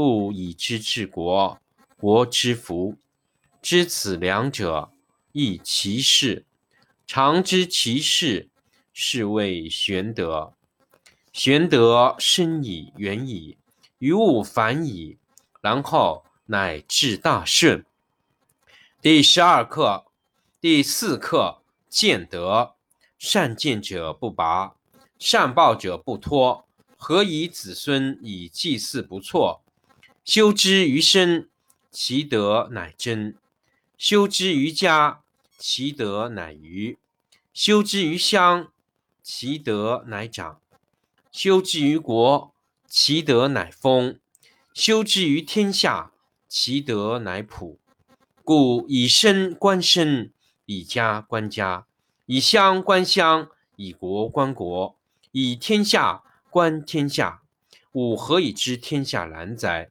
不以知治国，国之福。知此两者，亦其事。常知其事，是谓玄德。玄德深矣，远矣，于物反矣，然后乃至大顺。第十二课第四课见德。善见者不拔，善报者不脱。何以子孙以祭祀不辍？修之于身，其德乃真；修之于家，其德乃余；修之于乡，其德乃长；修之于国，其德乃丰；修之于天下，其德乃普。故以身观身，以家观家，以乡观乡，以国观国，以天下观天下。吾何以知天下然哉？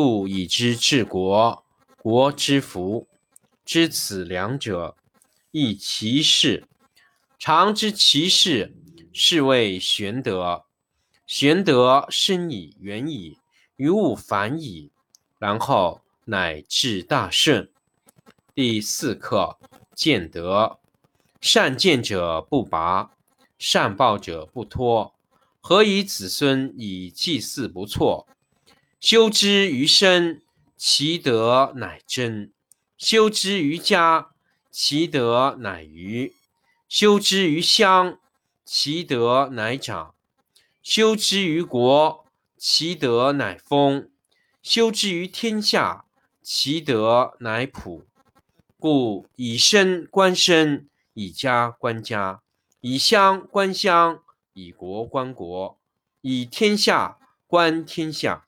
不以知治国，国之福。知此两者，亦其事。常知其事，是谓玄德。玄德深矣，远矣，于物反矣，然后乃至大顺。第四课见德。善见者不拔，善报者不脱。何以子孙以祭祀不辍？修之于身，其德乃真；修之于家，其德乃余；修之于乡，其德乃长；修之于国，其德乃丰；修之于天下，其德乃普。故以身观身，以家观家，以乡观乡，以国观国，以天下观天下。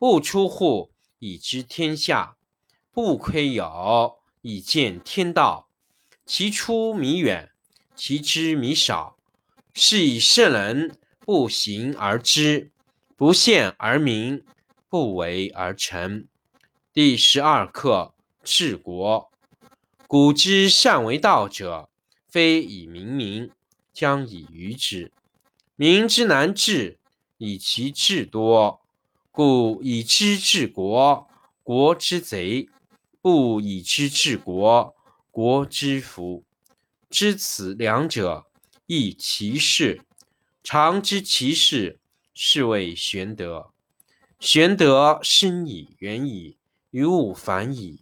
不出户，以知天下；不窥有，以见天道。其出弥远，其知弥少。是以圣人不行而知，不见而明，不为而成。第十二课治国。古之善为道者，非以明民，将以愚之。民之难治，以其智多。故以知治国，国之贼；不以知治国，国之福。知此两者，亦其事。常知其事，是谓玄德。玄德深矣，远矣，于物反矣，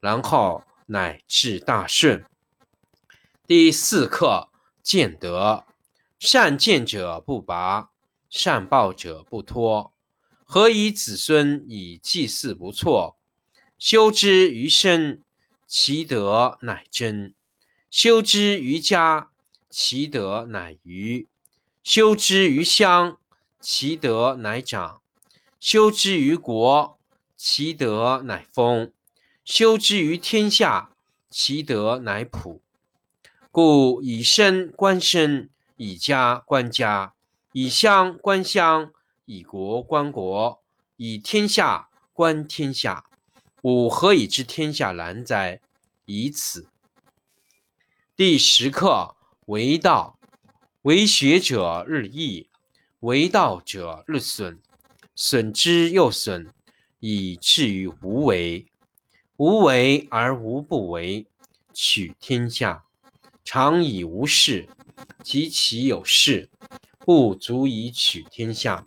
然后乃至大顺。第四课：见德。善见者不拔，善抱者不脱。何以子孙以祭祀不辍？修之于身，其德乃真；修之于家，其德乃余；修之于乡，其德乃长；修之于国，其德乃丰；修之于天下，其德乃普。故以身观身。以家观家，以乡观乡，以国观国，以天下观天下。吾何以知天下难哉？以此。第十课为道，为学者日益，为道者日损，损之又损，以至于无为。无为而无不为，取天下常以无事。及其有事，不足以取天下。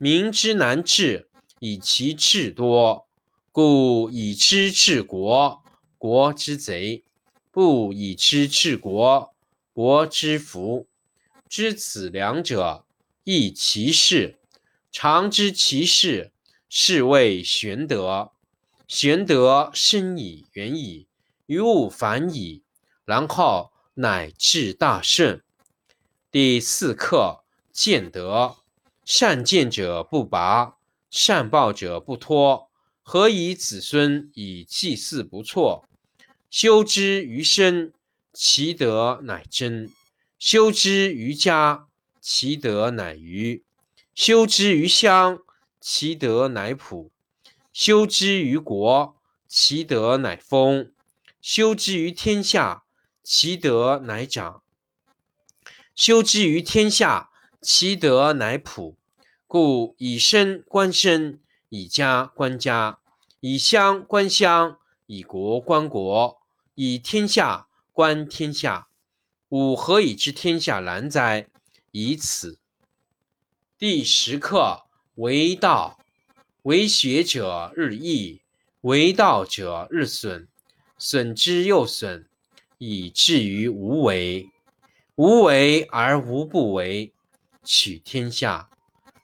民之难治，以其智多。故以知治国，国之贼；不以知治国，国之福。知此两者，亦其事。常知其事，是谓玄德。玄德深矣，远矣，于物反矣，然后乃至大顺。第四课：见德。善见者不拔，善抱者不脱。何以子孙以祭祀不辍？修之于身，其德乃真；修之于家，其德乃余；修之于乡，其德乃普；修之于国，其德乃丰；修之于天下，其德乃长。修之于天下，其德乃普。故以身观身，以家观家，以乡观乡，以国观国，以天下观天下。吾何以知天下难哉？以此。第十课为道，为学者日益，为道者日损，损之又损，以至于无为。无为而无不为，取天下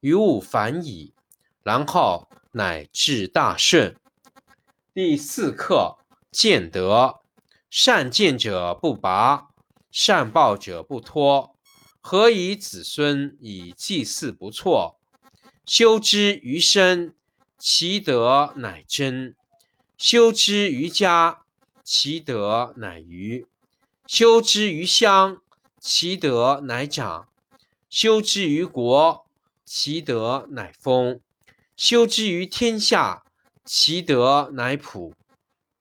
于物反矣，然后乃至大顺。第四课：见德。善见者不拔，善抱者不脱。何以子孙以祭祀不辍？修之于身，其德乃真；修之于家，其德乃余；修之于乡。其德乃长，修之于国，其德乃丰；修之于天下，其德乃普。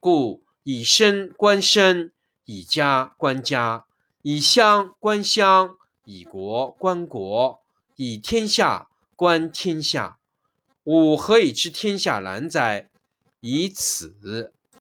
故以身观身，以家观家，以乡观乡，以国观国，以天下观天下。吾何以知天下然哉？以此。